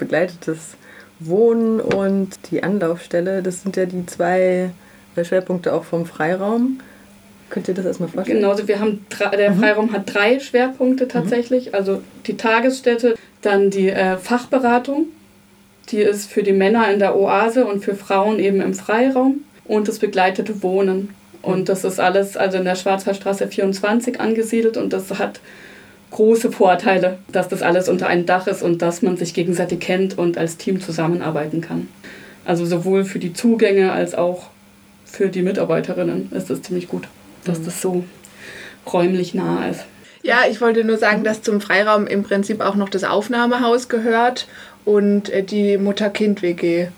begleitetes Wohnen und die Anlaufstelle, das sind ja die zwei Schwerpunkte auch vom Freiraum. Könnt ihr das erstmal vorstellen? Genau, also wir haben der mhm. Freiraum hat drei Schwerpunkte tatsächlich. Mhm. Also die Tagesstätte, dann die äh, Fachberatung, die ist für die Männer in der Oase und für Frauen eben im Freiraum und das begleitete Wohnen. Und das ist alles also in der Schwarzwaldstraße 24 angesiedelt und das hat große Vorteile, dass das alles unter einem Dach ist und dass man sich gegenseitig kennt und als Team zusammenarbeiten kann. Also sowohl für die Zugänge als auch für die Mitarbeiterinnen ist das ziemlich gut, dass mhm. das so räumlich nah ist. Ja, ich wollte nur sagen, dass zum Freiraum im Prinzip auch noch das Aufnahmehaus gehört und äh, die Mutter-Kind-WG.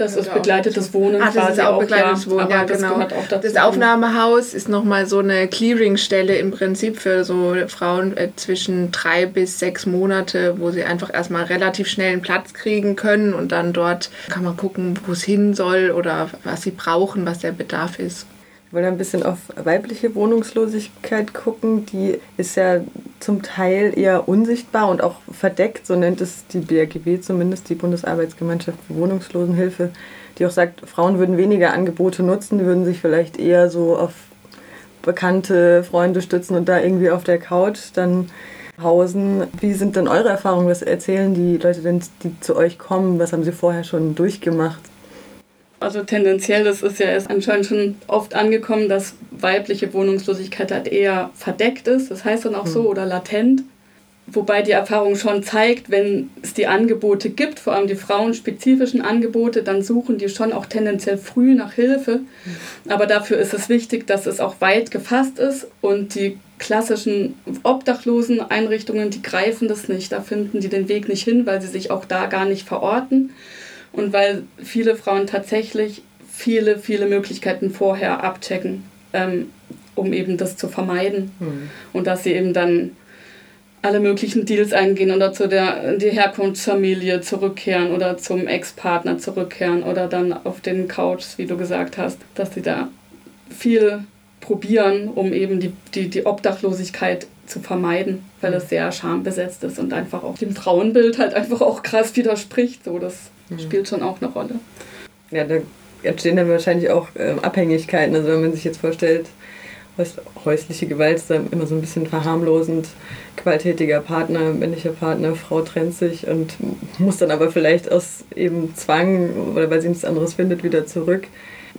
Das ist begleitetes Wohnen. Ach, das ist auch begleitetes ja, Wohnen, ja, genau. Das, das Aufnahmehaus ist nochmal so eine Clearingstelle im Prinzip für so Frauen äh, zwischen drei bis sechs Monate, wo sie einfach erstmal relativ schnell einen Platz kriegen können und dann dort kann man gucken, wo es hin soll oder was sie brauchen, was der Bedarf ist. Ich wollte ein bisschen auf weibliche Wohnungslosigkeit gucken. Die ist ja zum Teil eher unsichtbar und auch verdeckt, so nennt es die BRGW zumindest, die Bundesarbeitsgemeinschaft für Wohnungslosenhilfe, die auch sagt, Frauen würden weniger Angebote nutzen, würden sich vielleicht eher so auf bekannte Freunde stützen und da irgendwie auf der Couch dann hausen. Wie sind denn eure Erfahrungen? Was erzählen die Leute denn, die zu euch kommen? Was haben sie vorher schon durchgemacht? Also tendenziell, das ist ja ist anscheinend schon oft angekommen, dass weibliche Wohnungslosigkeit halt eher verdeckt ist, das heißt dann auch so, hm. oder latent. Wobei die Erfahrung schon zeigt, wenn es die Angebote gibt, vor allem die frauenspezifischen Angebote, dann suchen die schon auch tendenziell früh nach Hilfe. Hm. Aber dafür ist es wichtig, dass es auch weit gefasst ist und die klassischen obdachlosen Einrichtungen, die greifen das nicht. Da finden die den Weg nicht hin, weil sie sich auch da gar nicht verorten und weil viele Frauen tatsächlich viele, viele Möglichkeiten vorher abchecken, ähm, um eben das zu vermeiden. Mhm. Und dass sie eben dann alle möglichen Deals eingehen oder zu der die Herkunftsfamilie zurückkehren oder zum Ex-Partner zurückkehren oder dann auf den Couchs, wie du gesagt hast, dass sie da viel probieren, um eben die, die, die Obdachlosigkeit zu vermeiden, weil es sehr schambesetzt ist und einfach auch dem Frauenbild halt einfach auch krass widerspricht. So, das. Spielt schon auch eine Rolle. Ja, da entstehen dann wahrscheinlich auch äh, Abhängigkeiten. Also wenn man sich jetzt vorstellt, häusliche Gewalt ist dann immer so ein bisschen verharmlosend. Gewalttätiger Partner, männlicher Partner, Frau trennt sich und muss dann aber vielleicht aus eben Zwang oder weil sie nichts anderes findet, wieder zurück.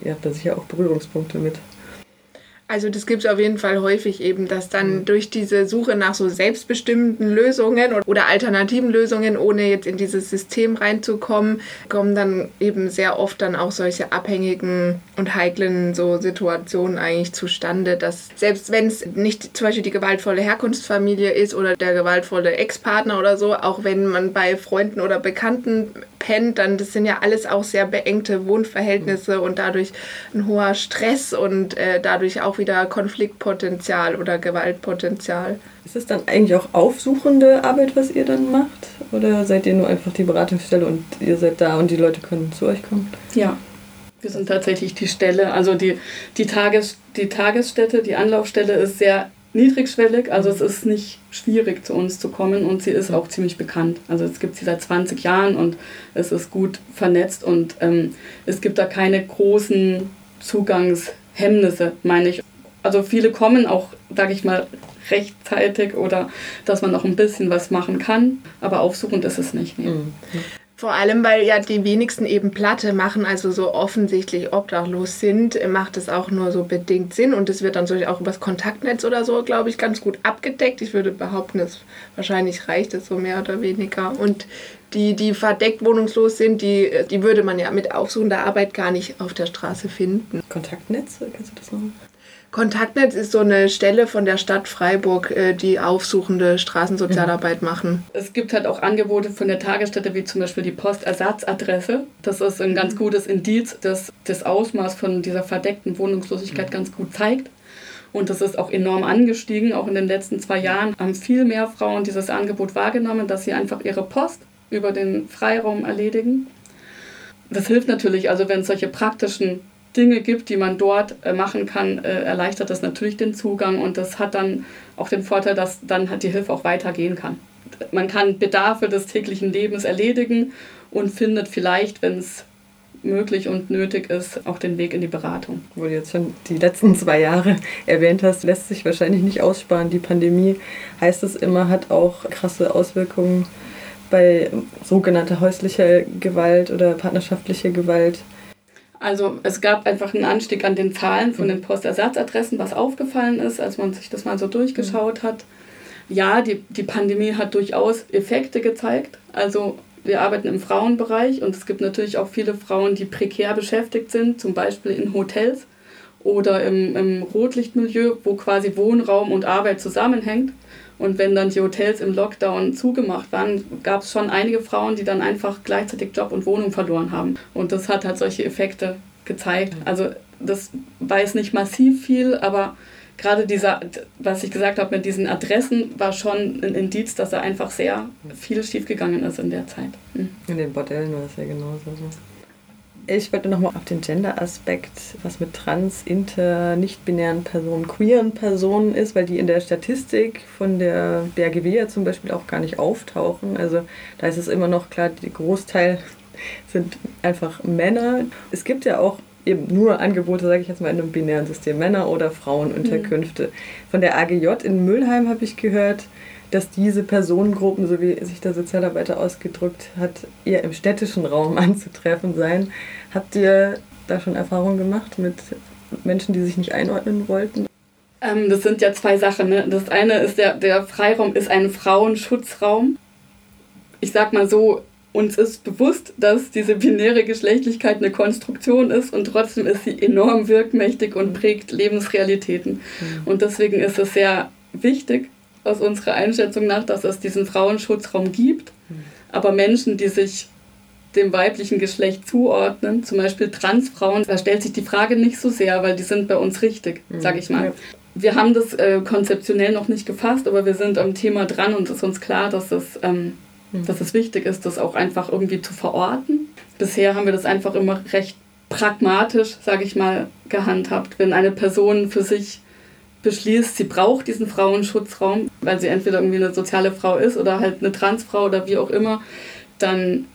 Ihr habt da sicher auch Berührungspunkte mit. Also das gibt es auf jeden Fall häufig eben, dass dann mhm. durch diese Suche nach so selbstbestimmten Lösungen oder alternativen Lösungen, ohne jetzt in dieses System reinzukommen, kommen dann eben sehr oft dann auch solche abhängigen und heiklen so Situationen eigentlich zustande, dass selbst wenn es nicht zum Beispiel die gewaltvolle Herkunftsfamilie ist oder der gewaltvolle Ex-Partner oder so, auch wenn man bei Freunden oder Bekannten pennt, dann das sind ja alles auch sehr beengte Wohnverhältnisse mhm. und dadurch ein hoher Stress und äh, dadurch auch wieder Konfliktpotenzial oder Gewaltpotenzial. Ist es dann eigentlich auch aufsuchende Arbeit, was ihr dann macht? Oder seid ihr nur einfach die Beratungsstelle und ihr seid da und die Leute können zu euch kommen? Ja, wir sind tatsächlich die Stelle. Also die, die, Tages, die Tagesstätte, die Anlaufstelle ist sehr niedrigschwellig, also es ist nicht schwierig zu uns zu kommen und sie ist auch ziemlich bekannt. Also es gibt sie seit 20 Jahren und es ist gut vernetzt und ähm, es gibt da keine großen Zugangshemmnisse, meine ich also viele kommen auch, sage ich mal, rechtzeitig oder dass man noch ein bisschen was machen kann, aber aufsuchend ist es nicht. Nee. Mhm. Vor allem, weil ja die wenigsten eben Platte machen, also so offensichtlich obdachlos sind, macht es auch nur so bedingt Sinn und es wird dann so auch übers Kontaktnetz oder so, glaube ich, ganz gut abgedeckt. Ich würde behaupten, dass wahrscheinlich reicht es so mehr oder weniger. Und die, die verdeckt wohnungslos sind, die, die würde man ja mit aufsuchender Arbeit gar nicht auf der Straße finden. Kontaktnetz, kannst du das noch? Kontaktnetz ist so eine Stelle von der Stadt Freiburg, äh, die aufsuchende Straßensozialarbeit mhm. machen. Es gibt halt auch Angebote von der Tagesstätte, wie zum Beispiel die Postersatzadresse. Das ist ein ganz mhm. gutes Indiz, das das Ausmaß von dieser verdeckten Wohnungslosigkeit mhm. ganz gut zeigt. Und das ist auch enorm angestiegen. Auch in den letzten zwei Jahren haben viel mehr Frauen dieses Angebot wahrgenommen, dass sie einfach ihre Post über den Freiraum erledigen. Das hilft natürlich, also wenn es solche praktischen Dinge gibt, die man dort äh, machen kann, äh, erleichtert das natürlich den Zugang und das hat dann auch den Vorteil, dass dann die Hilfe auch weitergehen kann. man kann Bedarfe des täglichen Lebens erledigen und findet vielleicht, wenn es möglich und nötig ist, auch den Weg in die Beratung. Wo du jetzt schon die letzten zwei Jahre erwähnt hast, lässt sich wahrscheinlich nicht aussparen. Die Pandemie, heißt es immer, hat auch krasse Auswirkungen bei sogenannter häuslicher Gewalt oder partnerschaftlicher Gewalt. Also es gab einfach einen Anstieg an den Zahlen von den Postersatzadressen, was aufgefallen ist, als man sich das mal so durchgeschaut hat. Ja, die, die Pandemie hat durchaus Effekte gezeigt. Also wir arbeiten im Frauenbereich und es gibt natürlich auch viele Frauen, die prekär beschäftigt sind, zum Beispiel in Hotels oder im, im Rotlichtmilieu, wo quasi Wohnraum und Arbeit zusammenhängt. Und wenn dann die Hotels im Lockdown zugemacht waren, gab es schon einige Frauen, die dann einfach gleichzeitig Job und Wohnung verloren haben. Und das hat halt solche Effekte gezeigt. Also das weiß nicht massiv viel, aber gerade dieser, was ich gesagt habe mit diesen Adressen, war schon ein Indiz, dass da einfach sehr viel schiefgegangen ist in der Zeit. Mhm. In den Bordellen war es ja genauso. Ich wollte nochmal auf den Gender-Aspekt, was mit trans, inter, nicht-binären Personen, queeren Personen ist, weil die in der Statistik von der BRGW ja zum Beispiel auch gar nicht auftauchen. Also da ist es immer noch klar, der Großteil sind einfach Männer. Es gibt ja auch eben nur Angebote, sage ich jetzt mal, in einem binären System, Männer- oder Frauenunterkünfte. Mhm. Von der AGJ in Mülheim habe ich gehört, dass diese Personengruppen, so wie sich der Sozialarbeiter ausgedrückt hat, eher im städtischen Raum anzutreffen seien. Habt ihr da schon Erfahrungen gemacht mit Menschen, die sich nicht einordnen wollten? Ähm, das sind ja zwei Sachen. Ne? Das eine ist, der, der Freiraum ist ein Frauenschutzraum. Ich sag mal so, uns ist bewusst, dass diese binäre Geschlechtlichkeit eine Konstruktion ist und trotzdem ist sie enorm wirkmächtig und prägt Lebensrealitäten. Mhm. Und deswegen ist es sehr wichtig, aus unserer Einschätzung nach, dass es diesen Frauenschutzraum gibt. Mhm. Aber Menschen, die sich dem weiblichen Geschlecht zuordnen, zum Beispiel Transfrauen, da stellt sich die Frage nicht so sehr, weil die sind bei uns richtig, mhm. sage ich mal. Ja. Wir haben das äh, konzeptionell noch nicht gefasst, aber wir sind am Thema dran und es ist uns klar, dass es ähm, Mhm. dass es wichtig ist, das auch einfach irgendwie zu verorten. Bisher haben wir das einfach immer recht pragmatisch, sage ich mal, gehandhabt. Wenn eine Person für sich beschließt, sie braucht diesen Frauenschutzraum, weil sie entweder irgendwie eine soziale Frau ist oder halt eine Transfrau oder wie auch immer, dann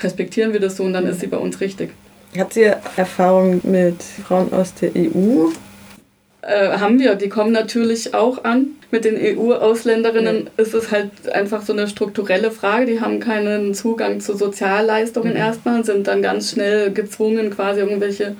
respektieren wir das so und dann ist sie bei uns richtig. Habt ihr Erfahrung mit Frauen aus der EU? Äh, haben wir, die kommen natürlich auch an. Mit den EU-Ausländerinnen ja. ist es halt einfach so eine strukturelle Frage. Die haben keinen Zugang zu Sozialleistungen mhm. erstmal, sind dann ganz schnell gezwungen, quasi irgendwelche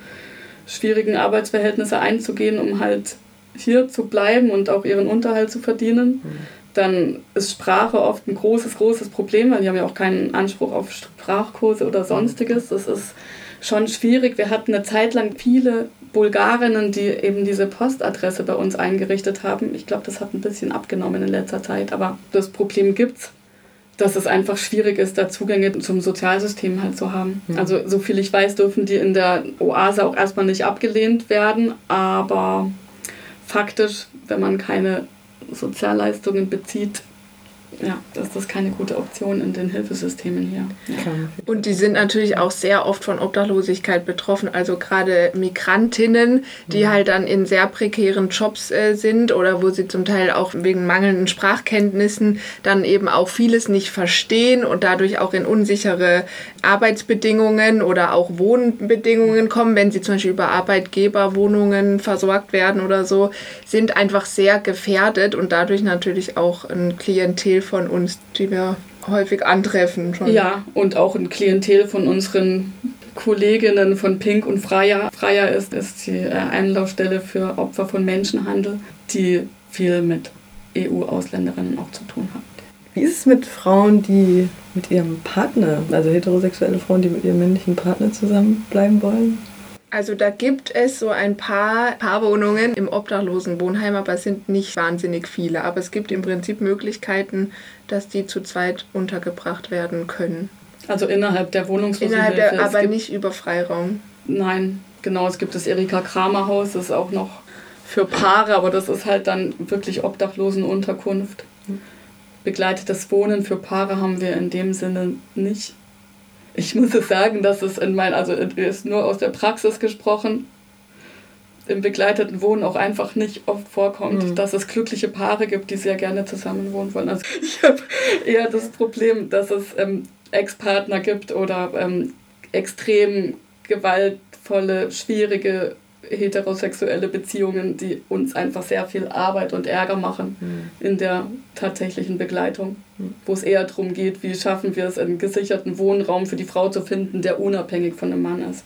schwierigen Arbeitsverhältnisse einzugehen, um halt hier zu bleiben und auch ihren Unterhalt zu verdienen. Mhm. Dann ist Sprache oft ein großes, großes Problem, weil die haben ja auch keinen Anspruch auf Sprachkurse oder sonstiges. Das ist schon schwierig. Wir hatten eine Zeit lang viele Bulgarinnen, die eben diese Postadresse bei uns eingerichtet haben. Ich glaube, das hat ein bisschen abgenommen in letzter Zeit, aber das Problem gibt es, dass es einfach schwierig ist, da Zugänge zum Sozialsystem halt zu haben. Mhm. Also so viel ich weiß, dürfen die in der Oase auch erstmal nicht abgelehnt werden, aber faktisch, wenn man keine Sozialleistungen bezieht, ja, das ist keine gute Option in den Hilfesystemen hier. Ja. Und die sind natürlich auch sehr oft von Obdachlosigkeit betroffen. Also gerade Migrantinnen, die mhm. halt dann in sehr prekären Jobs äh, sind oder wo sie zum Teil auch wegen mangelnden Sprachkenntnissen dann eben auch vieles nicht verstehen und dadurch auch in unsichere Arbeitsbedingungen oder auch Wohnbedingungen kommen, wenn sie zum Beispiel über Arbeitgeberwohnungen versorgt werden oder so, sind einfach sehr gefährdet und dadurch natürlich auch ein Klientel von uns, die wir häufig antreffen. Schon. Ja, und auch ein Klientel von unseren Kolleginnen von Pink und Freier. Freier ist, ist die äh, Einlaufstelle für Opfer von Menschenhandel, die viel mit EU-Ausländerinnen auch zu tun hat. Wie ist es mit Frauen, die mit ihrem Partner, also heterosexuelle Frauen, die mit ihrem männlichen Partner zusammenbleiben wollen? Also da gibt es so ein paar Paarwohnungen im obdachlosen Wohnheim, aber es sind nicht wahnsinnig viele. Aber es gibt im Prinzip Möglichkeiten, dass die zu zweit untergebracht werden können. Also innerhalb der Wohnungslosenhilfe? Innerhalb der, aber nicht über Freiraum. Nein, genau. Es gibt das Erika Kramer Haus, das ist auch noch für Paare, aber das ist halt dann wirklich Obdachlosenunterkunft. Begleitetes Wohnen für Paare haben wir in dem Sinne nicht ich muss es sagen, dass es in mein, also ist nur aus der Praxis gesprochen. im begleiteten Wohnen auch einfach nicht oft vorkommt, mhm. dass es glückliche Paare gibt, die sehr gerne zusammen wohnen wollen. Also ich habe eher das Problem, dass es ähm, Ex-Partner gibt oder ähm, extrem gewaltvolle, schwierige heterosexuelle Beziehungen, die uns einfach sehr viel Arbeit und Ärger machen mhm. in der tatsächlichen Begleitung, mhm. wo es eher darum geht, wie schaffen wir es, einen gesicherten Wohnraum für die Frau zu finden, der unabhängig von dem Mann ist.